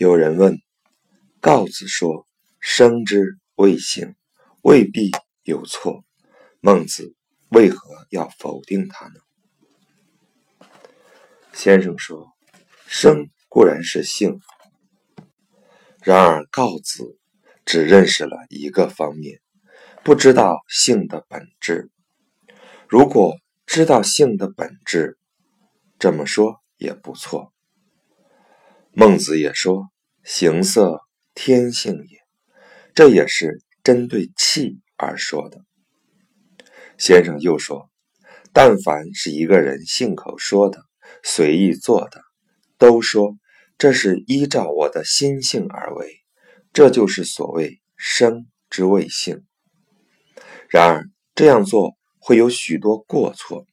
有人问：“告子说‘生之谓性’，未必有错。孟子为何要否定他呢？”先生说：“生固然是性，然而告子只认识了一个方面，不知道性的本质。如果知道性的本质，这么说也不错。”孟子也说：“形色天性也。”这也是针对气而说的。先生又说：“但凡是一个人信口说的、随意做的，都说这是依照我的心性而为，这就是所谓生之谓性。然而这样做会有许多过错。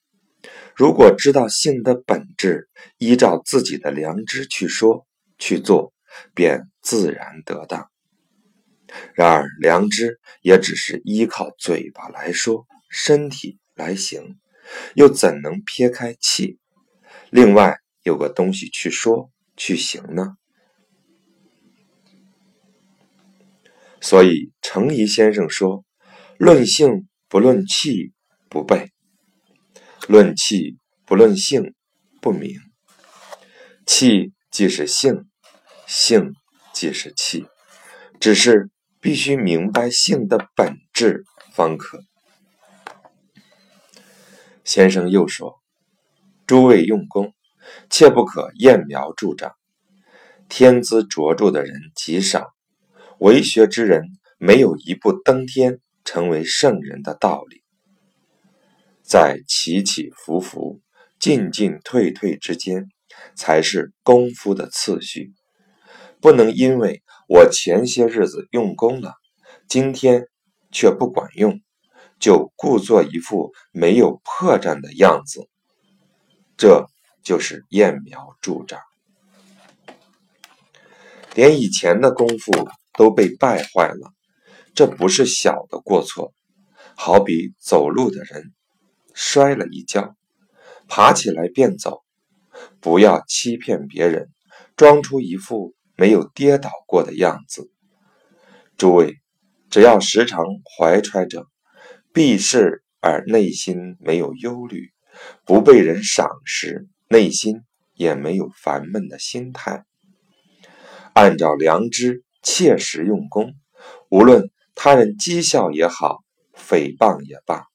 如果知道性的本质，依照自己的良知去说。”去做，便自然得当。然而，良知也只是依靠嘴巴来说，身体来行，又怎能撇开气？另外有个东西去说去行呢？所以，程颐先生说：“论性不论气，不备；论气不论性，不明。气。”既是性，性即是气，只是必须明白性的本质方可。先生又说：“诸位用功，切不可揠苗助长。天资卓著的人极少，为学之人没有一步登天成为圣人的道理，在起起伏伏、进进退退之间。”才是功夫的次序，不能因为我前些日子用功了，今天却不管用，就故作一副没有破绽的样子，这就是揠苗助长，连以前的功夫都被败坏了，这不是小的过错。好比走路的人摔了一跤，爬起来便走。不要欺骗别人，装出一副没有跌倒过的样子。诸位，只要时常怀揣着避世而内心没有忧虑，不被人赏识，内心也没有烦闷的心态，按照良知切实用功，无论他人讥笑也好，诽谤也罢，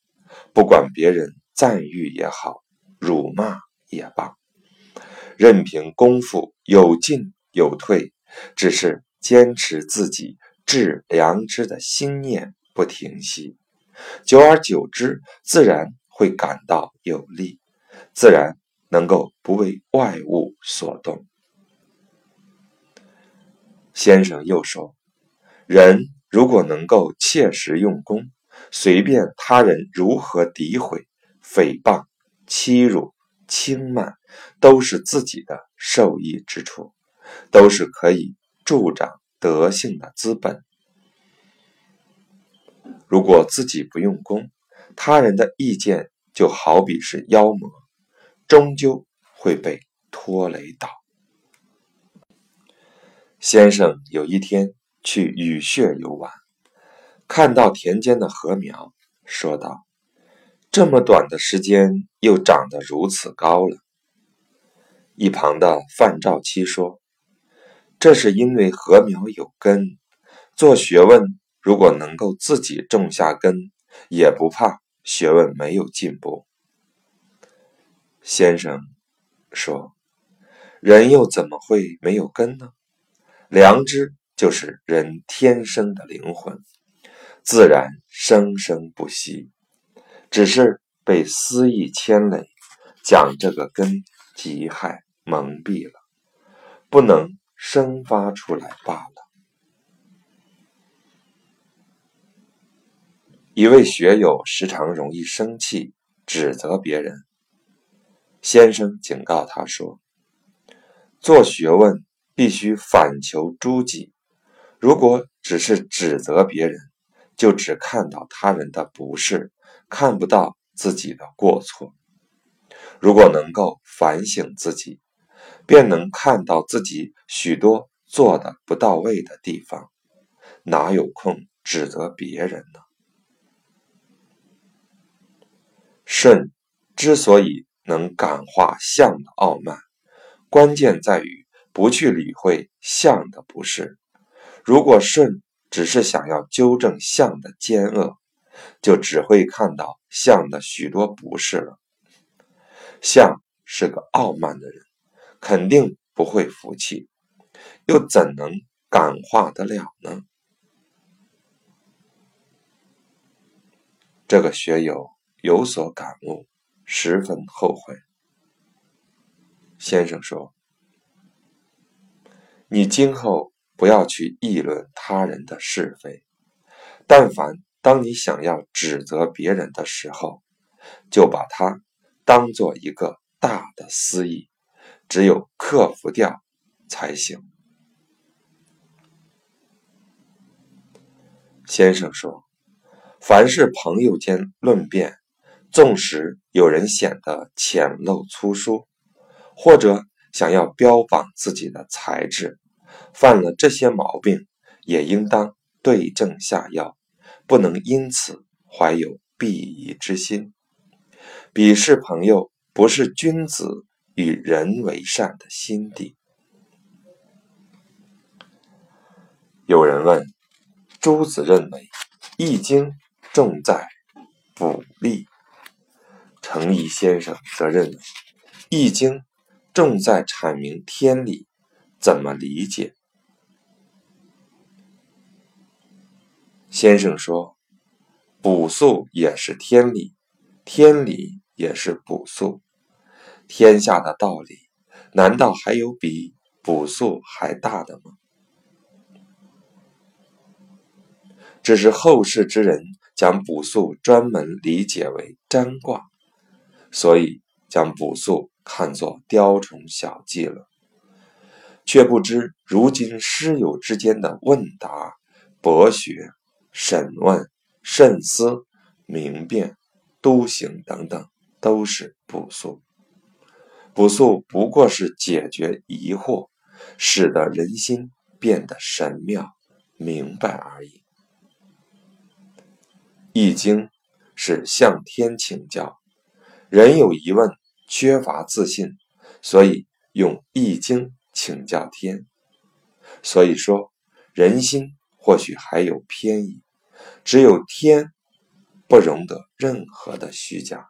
不管别人赞誉也好，辱骂也罢。任凭功夫有进有退，只是坚持自己致良知的心念不停息，久而久之，自然会感到有力，自然能够不为外物所动。先生又说，人如果能够切实用功，随便他人如何诋毁、诽谤、欺辱。轻慢都是自己的受益之处，都是可以助长德性的资本。如果自己不用功，他人的意见就好比是妖魔，终究会被拖累倒。先生有一天去雨穴游玩，看到田间的禾苗，说道。这么短的时间，又长得如此高了。一旁的范兆期说：“这是因为禾苗有根，做学问如果能够自己种下根，也不怕学问没有进步。”先生说：“人又怎么会没有根呢？良知就是人天生的灵魂，自然生生不息。”只是被私意牵累，将这个根极害蒙蔽了，不能生发出来罢了。一位学友时常容易生气，指责别人。先生警告他说：“做学问必须反求诸己，如果只是指责别人，就只看到他人的不是。”看不到自己的过错，如果能够反省自己，便能看到自己许多做的不到位的地方，哪有空指责别人呢？舜之所以能感化象的傲慢，关键在于不去理会象的不是。如果舜只是想要纠正象的奸恶，就只会看到象的许多不是了。象是个傲慢的人，肯定不会服气，又怎能感化得了呢？这个学友有所感悟，十分后悔。先生说：“你今后不要去议论他人的是非，但凡当你想要指责别人的时候，就把它。”当做一个大的私意，只有克服掉才行。先生说：“凡是朋友间论辩，纵使有人显得浅陋粗疏，或者想要标榜自己的才智，犯了这些毛病，也应当对症下药，不能因此怀有鄙夷之心。”鄙视朋友不是君子与人为善的心地。有人问：朱子认为《易经》重在补利，程颐先生则认为《易经》重在阐明天理，怎么理解？先生说：卜素也是天理，天理。也是卜素，天下的道理，难道还有比卜素还大的吗？只是后世之人将卜素专门理解为占卦，所以将卜素看作雕虫小技了，却不知如今师友之间的问答、博学、审问、慎思、明辨、笃行等等。都是补素，补素不过是解决疑惑，使得人心变得神妙明白而已。易经是向天请教，人有疑问，缺乏自信，所以用易经请教天。所以说，人心或许还有偏移，只有天不容得任何的虚假。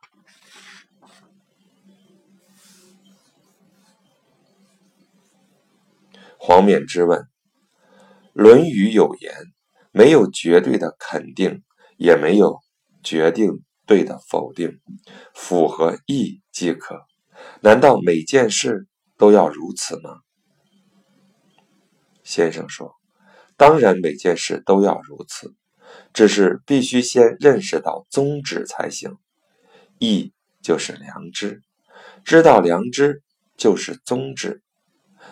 黄冕之问，《论语》有言：“没有绝对的肯定，也没有决定对的否定，符合意即可。”难道每件事都要如此吗？先生说：“当然，每件事都要如此，只是必须先认识到宗旨才行。义就是良知，知道良知就是宗旨，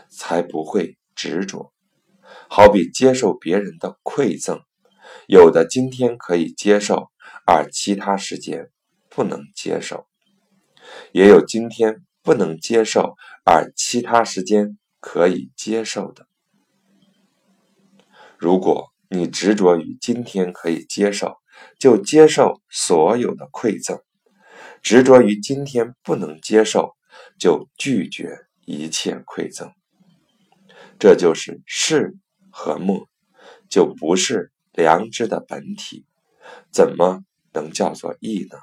才不会。”执着，好比接受别人的馈赠，有的今天可以接受，而其他时间不能接受；也有今天不能接受，而其他时间可以接受的。如果你执着于今天可以接受，就接受所有的馈赠；执着于今天不能接受，就拒绝一切馈赠。这就是是和默，就不是良知的本体，怎么能叫做义呢？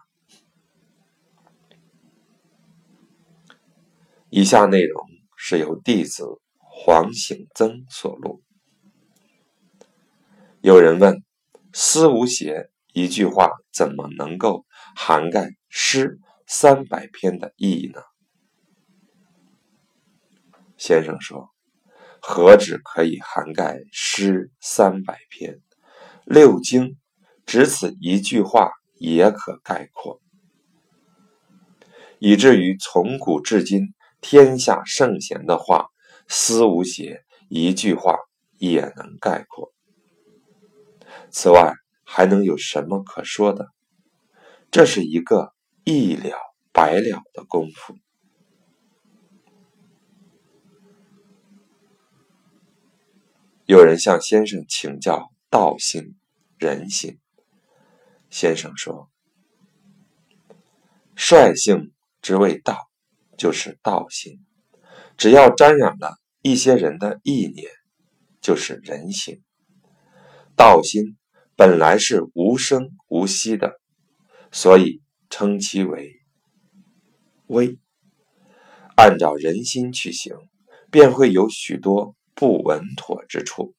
以下内容是由弟子黄醒曾所录。有人问：“思无邪”一句话怎么能够涵盖诗三百篇的意义呢？先生说。何止可以涵盖诗三百篇，六经只此一句话也可概括，以至于从古至今天下圣贤的话，思无邪一句话也能概括。此外还能有什么可说的？这是一个一了百了的功夫。有人向先生请教道心、人性。先生说：“率性之谓道，就是道心；只要沾染了一些人的意念，就是人性。道心本来是无声无息的，所以称其为微。按照人心去行，便会有许多。”不稳妥之处，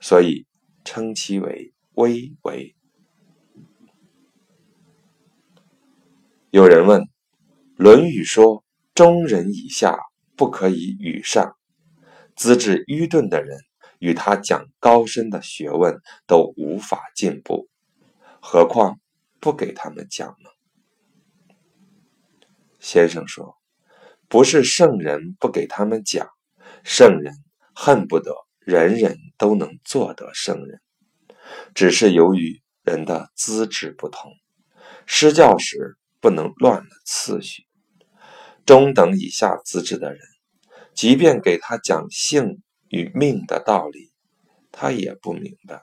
所以称其为微为。有人问，《论语》说：“中人以下不可以与上。”资质愚钝的人与他讲高深的学问都无法进步，何况不给他们讲呢？先生说：“不是圣人不给他们讲，圣人。”恨不得人人都能做得圣人，只是由于人的资质不同，施教时不能乱了次序。中等以下资质的人，即便给他讲性与命的道理，他也不明白，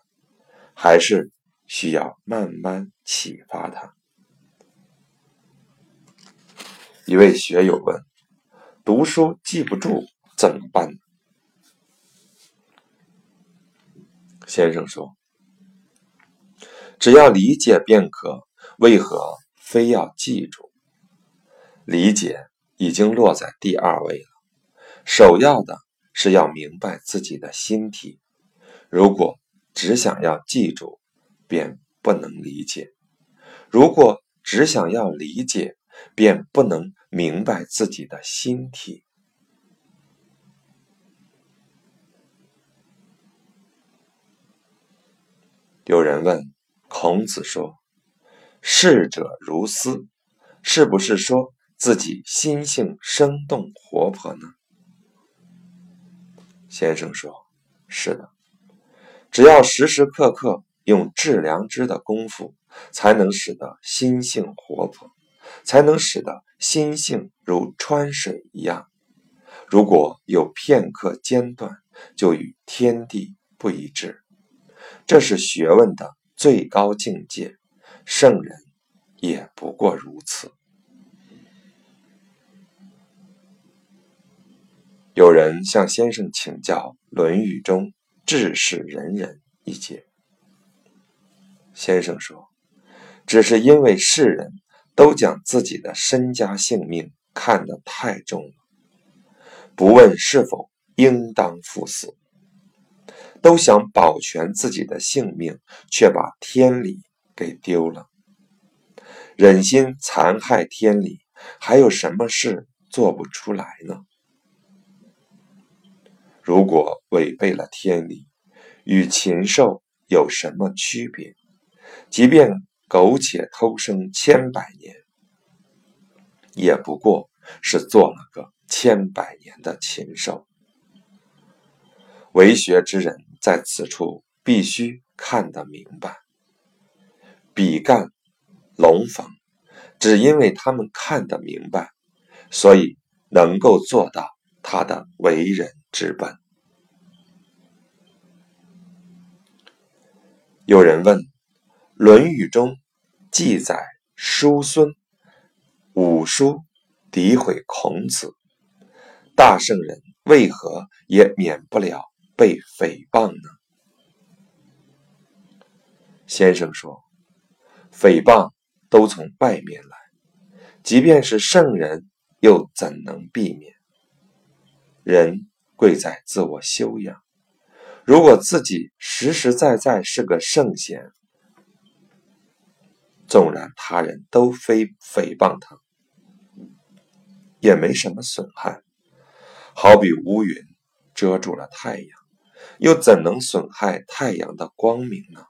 还是需要慢慢启发他。一位学友问：“读书记不住怎么办？”先生说：“只要理解便可，为何非要记住？理解已经落在第二位了。首要的是要明白自己的心体。如果只想要记住，便不能理解；如果只想要理解，便不能明白自己的心体。”有人问孔子说：“逝者如斯，是不是说自己心性生动活泼呢？”先生说：“是的，只要时时刻刻用致良知的功夫，才能使得心性活泼，才能使得心性如川水一样。如果有片刻间断，就与天地不一致。”这是学问的最高境界，圣人也不过如此。有人向先生请教《论语》中“治世仁人”一节，先生说：“只是因为世人都将自己的身家性命看得太重了，不问是否应当赴死。”都想保全自己的性命，却把天理给丢了。忍心残害天理，还有什么事做不出来呢？如果违背了天理，与禽兽有什么区别？即便苟且偷生千百年，也不过是做了个千百年的禽兽。为学之人。在此处必须看得明白，比干、龙逢，只因为他们看得明白，所以能够做到他的为人之本。有人问，《论语》中记载叔孙五叔诋毁孔子，大圣人为何也免不了？被诽谤呢？先生说，诽谤都从外面来，即便是圣人，又怎能避免？人贵在自我修养。如果自己实实在在是个圣贤，纵然他人都非诽谤他，也没什么损害。好比乌云遮住了太阳。又怎能损害太阳的光明呢？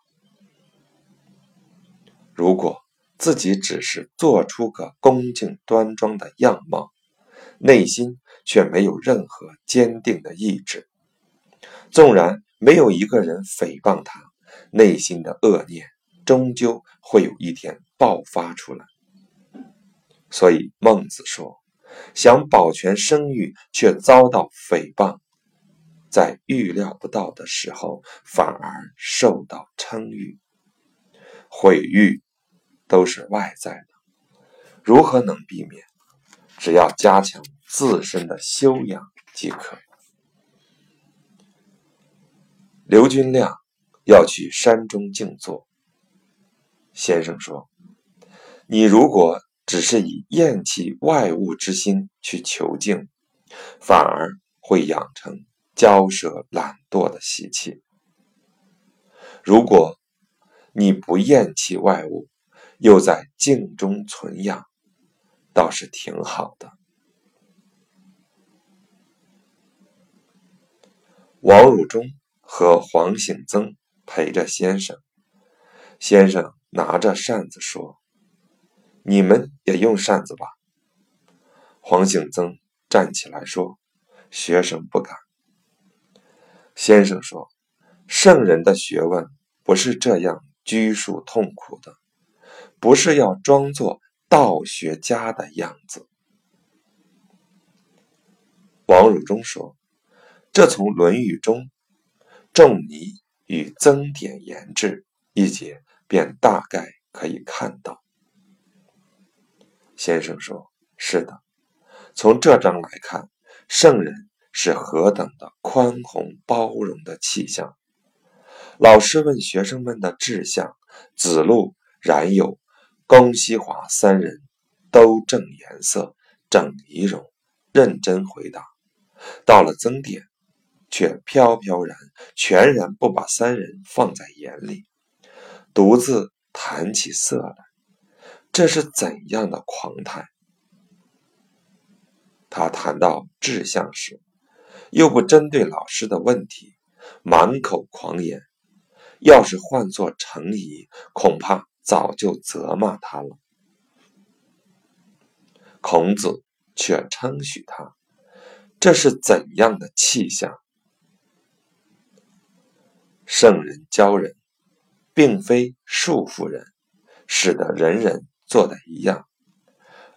如果自己只是做出个恭敬端庄的样貌，内心却没有任何坚定的意志，纵然没有一个人诽谤他，内心的恶念终究会有一天爆发出来。所以孟子说：“想保全声誉，却遭到诽谤，在预料不到的时候反而受到称誉、毁誉，都是外在的，如何能避免？只要加强自身的修养即可。刘君亮要去山中静坐，先生说：“你如果只是以厌弃外物之心去求静，反而会养成骄奢懒惰的习气。如果你不厌弃外物，又在静中存养。”倒是挺好的。王汝中和黄醒增陪着先生，先生拿着扇子说：“你们也用扇子吧。”黄醒增站起来说：“学生不敢。”先生说：“圣人的学问不是这样拘束痛苦的，不是要装作。”道学家的样子，王汝中说：“这从《论语》中‘仲尼与曾点言志’一节便大概可以看到。”先生说：“是的，从这章来看，圣人是何等的宽宏包容的气象。”老师问学生们的志向，子路冉有。公西华三人都正颜色、整仪容，认真回答。到了曾点，却飘飘然，全然不把三人放在眼里，独自谈起色来。这是怎样的狂态？他谈到志向时，又不针对老师的问题，满口狂言。要是换做程颐，恐怕。早就责骂他了，孔子却称许他，这是怎样的气象？圣人教人，并非束缚人，使得人人做的一样，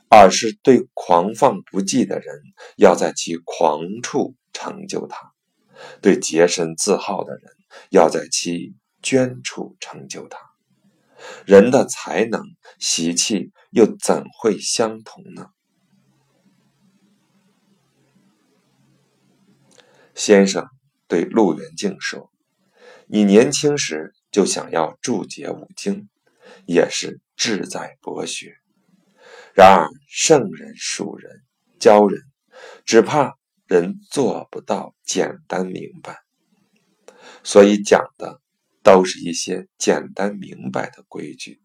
而是对狂放不羁的人，要在其狂处成就他；对洁身自好的人，要在其捐处成就他。人的才能、习气又怎会相同呢？先生对陆元敬说：“你年轻时就想要注解五经，也是志在博学。然而圣人属人教人，只怕人做不到简单明白，所以讲的。”都是一些简单明白的规矩，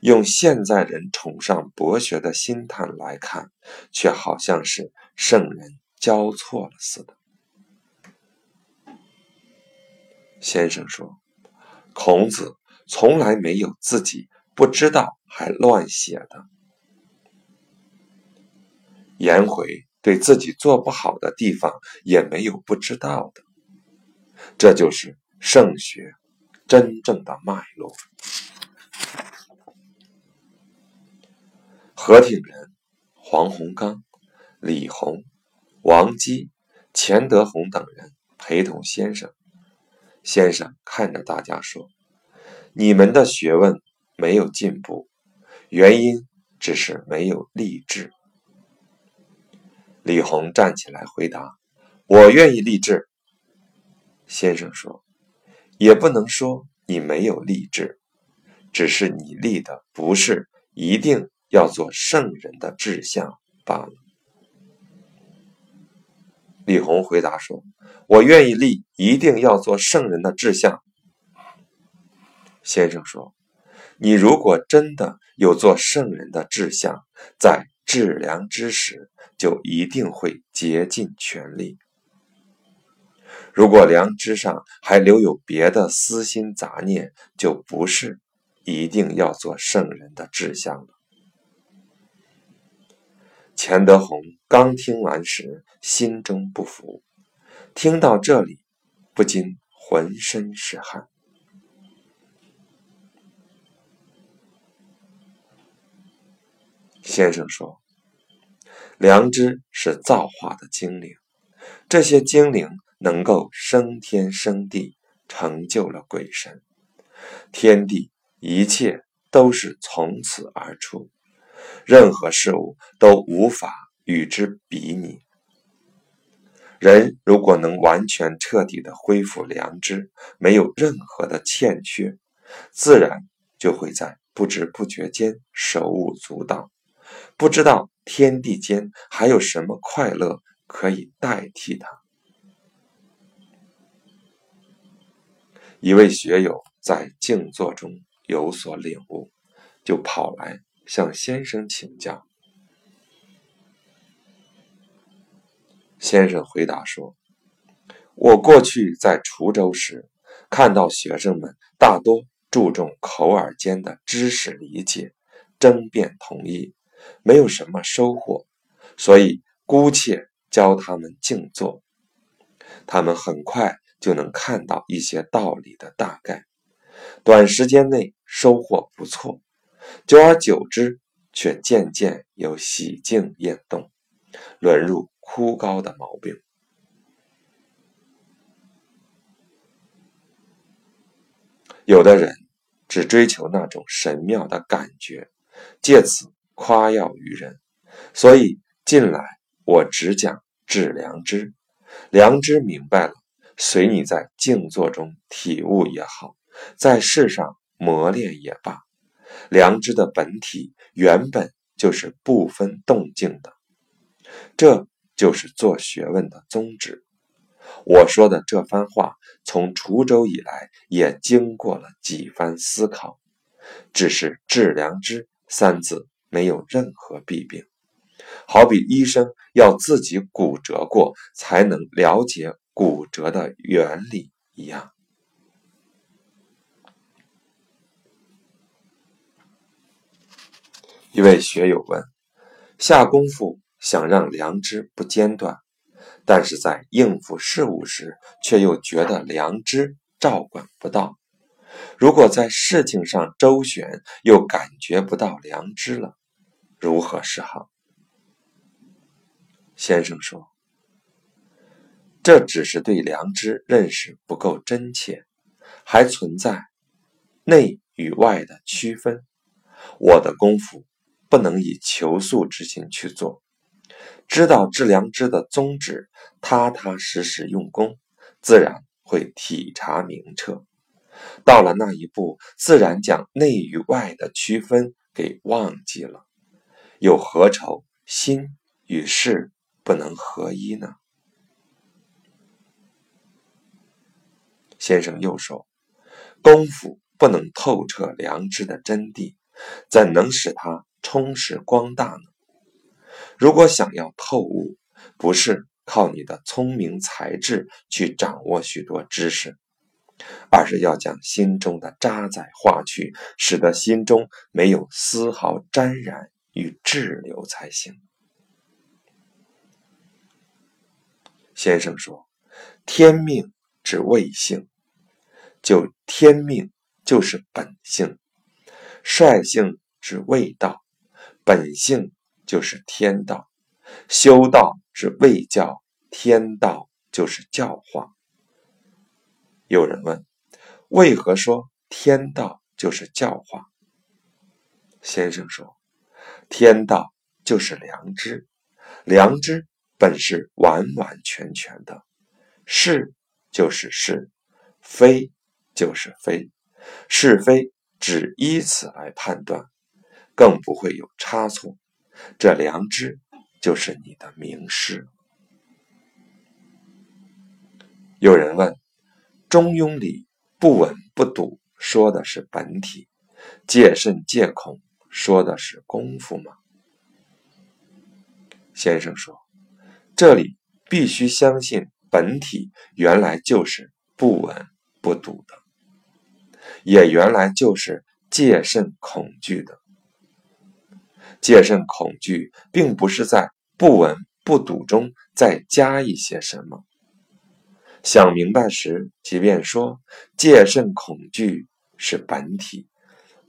用现在人崇尚博学的心态来看，却好像是圣人教错了似的。先生说，孔子从来没有自己不知道还乱写的，颜回对自己做不好的地方也没有不知道的，这就是圣学。真正的脉络。何挺仁、黄洪刚、李洪、王基、钱德洪等人陪同先生。先生看着大家说：“你们的学问没有进步，原因只是没有立志。”李红站起来回答：“我愿意立志。”先生说。也不能说你没有立志，只是你立的不是一定要做圣人的志向罢了。李红回答说：“我愿意立一定要做圣人的志向。”先生说：“你如果真的有做圣人的志向，在致良知时，就一定会竭尽全力。”如果良知上还留有别的私心杂念，就不是一定要做圣人的志向了。钱德洪刚听完时，心中不服，听到这里，不禁浑身是汗。先生说：“良知是造化的精灵，这些精灵。”能够升天升地，成就了鬼神。天地一切都是从此而出，任何事物都无法与之比拟。人如果能完全彻底的恢复良知，没有任何的欠缺，自然就会在不知不觉间手舞足蹈，不知道天地间还有什么快乐可以代替它。一位学友在静坐中有所领悟，就跑来向先生请教。先生回答说：“我过去在滁州时，看到学生们大多注重口耳间的知识理解，争辩同意，没有什么收获，所以姑且教他们静坐。他们很快就能看到一些道理的大概，短时间内收获不错，久而久之，却渐渐有喜静厌动，沦入。”枯槁的毛病，有的人只追求那种神妙的感觉，借此夸耀于人。所以近来我只讲治良知，良知明白了，随你在静坐中体悟也好，在世上磨练也罢，良知的本体原本就是不分动静的，这。就是做学问的宗旨。我说的这番话，从滁州以来也经过了几番思考，只是“治良知”三字没有任何弊病，好比医生要自己骨折过才能了解骨折的原理一样。一位学友问：“下功夫？”想让良知不间断，但是在应付事物时，却又觉得良知照管不到。如果在事情上周旋，又感觉不到良知了，如何是好？先生说：“这只是对良知认识不够真切，还存在内与外的区分。我的功夫不能以求速之心去做。”知道致良知的宗旨，踏踏实实用功，自然会体察明澈。到了那一步，自然将内与外的区分给忘记了，又何愁心与事不能合一呢？先生又说：“功夫不能透彻良知的真谛，怎能使它充实光大呢？”如果想要透悟，不是靠你的聪明才智去掌握许多知识，而是要将心中的渣滓化去，使得心中没有丝毫沾染与滞留才行。先生说：“天命之谓性，就天命就是本性；率性之谓道，本性。”就是天道，修道之谓教，天道就是教化。有人问，为何说天道就是教化？先生说，天道就是良知，良知本是完完全全的，是就是是，非就是非，是非只依此来判断，更不会有差错。这良知就是你的名师。有人问：“中庸里不稳不笃说的是本体，戒慎戒恐说的是功夫吗？”先生说：“这里必须相信本体原来就是不稳不笃的，也原来就是戒慎恐惧的。”戒慎恐惧，并不是在不闻不睹中再加一些什么。想明白时，即便说戒慎恐惧是本体，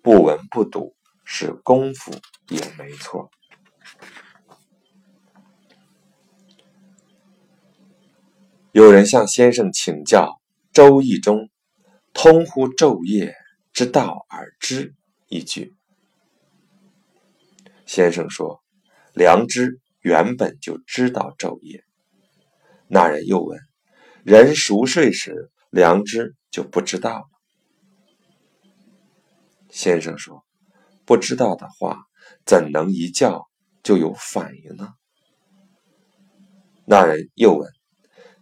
不闻不睹是功夫，也没错。有人向先生请教《周易》中“通乎昼夜之道而知”一句。先生说：“良知原本就知道昼夜。”那人又问：“人熟睡时，良知就不知道了？”先生说：“不知道的话，怎能一觉就有反应呢？”那人又问：“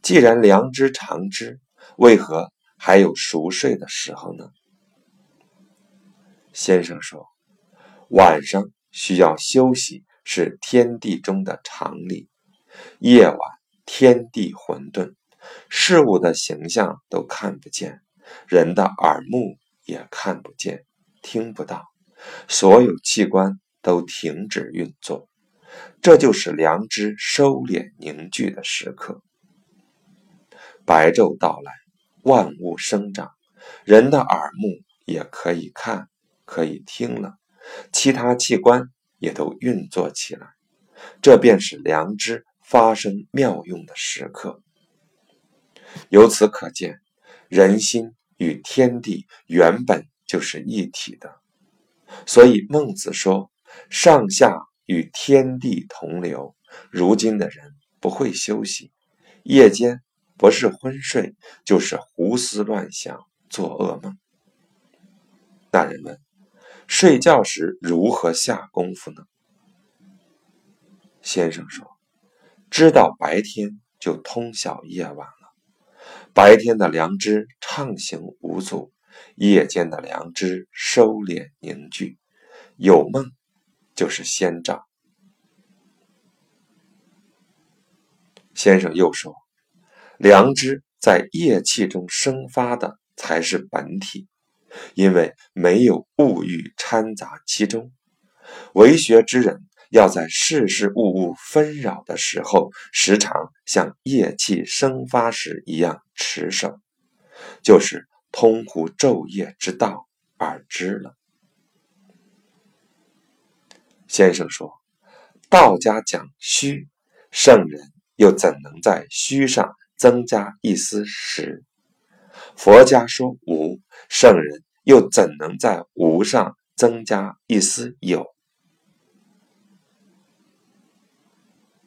既然良知常知，为何还有熟睡的时候呢？”先生说：“晚上。”需要休息是天地中的常理。夜晚天地混沌，事物的形象都看不见，人的耳目也看不见，听不到，所有器官都停止运作，这就是良知收敛凝聚的时刻。白昼到来，万物生长，人的耳目也可以看，可以听了。其他器官也都运作起来，这便是良知发生妙用的时刻。由此可见，人心与天地原本就是一体的。所以孟子说：“上下与天地同流。”如今的人不会休息，夜间不是昏睡，就是胡思乱想，做噩梦。那人们。睡觉时如何下功夫呢？先生说：“知道白天就通晓夜晚了。白天的良知畅行无阻，夜间的良知收敛凝聚。有梦就是先兆。”先生又说：“良知在夜气中生发的才是本体。”因为没有物欲掺杂其中，为学之人要在事事物物纷扰的时候，时常像夜气生发时一样持守，就是通乎昼夜之道而知了。先生说，道家讲虚，圣人又怎能在虚上增加一丝实？佛家说无，圣人。又怎能在无上增加一丝有？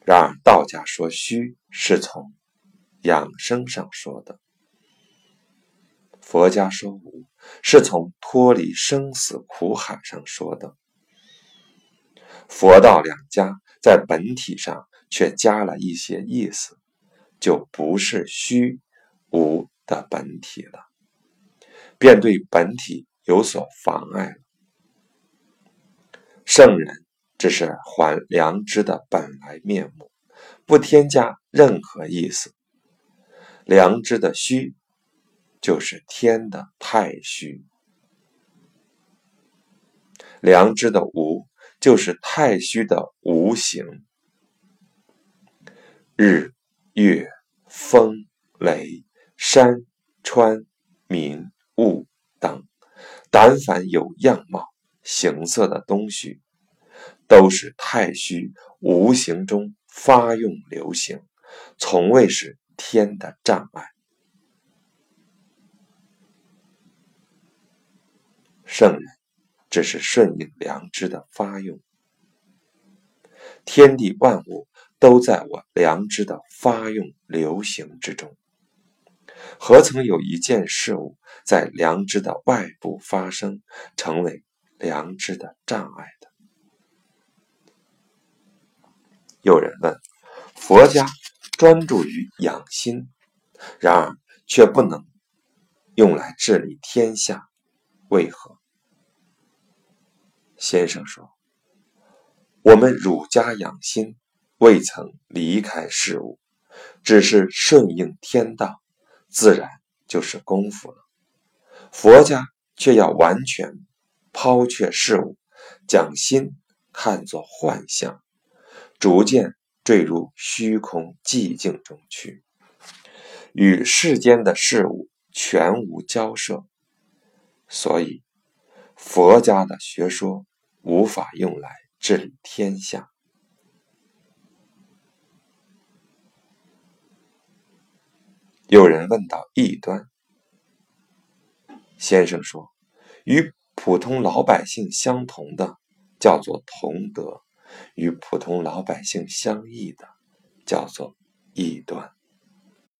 然而道家说虚是从养生上说的，佛家说无是从脱离生死苦海上说的。佛道两家在本体上却加了一些意思，就不是虚无的本体了。便对本体有所妨碍了。圣人只是还良知的本来面目，不添加任何意思。良知的虚，就是天的太虚；良知的无，就是太虚的无形。日、月、风、雷、山、川、民。物等，但凡有样貌、形色的东西，都是太虚无形中发用流行，从未是天的障碍。圣人只是顺应良知的发用，天地万物都在我良知的发用流行之中。何曾有一件事物在良知的外部发生，成为良知的障碍的？有人问：佛家专注于养心，然而却不能用来治理天下，为何？先生说：我们儒家养心，未曾离开事物，只是顺应天道。自然就是功夫了。佛家却要完全抛却事物，将心看作幻象，逐渐坠入虚空寂静中去，与世间的事物全无交涉。所以，佛家的学说无法用来治理天下。有人问到异端，先生说：“与普通老百姓相同的叫做同德，与普通老百姓相异的叫做异端。”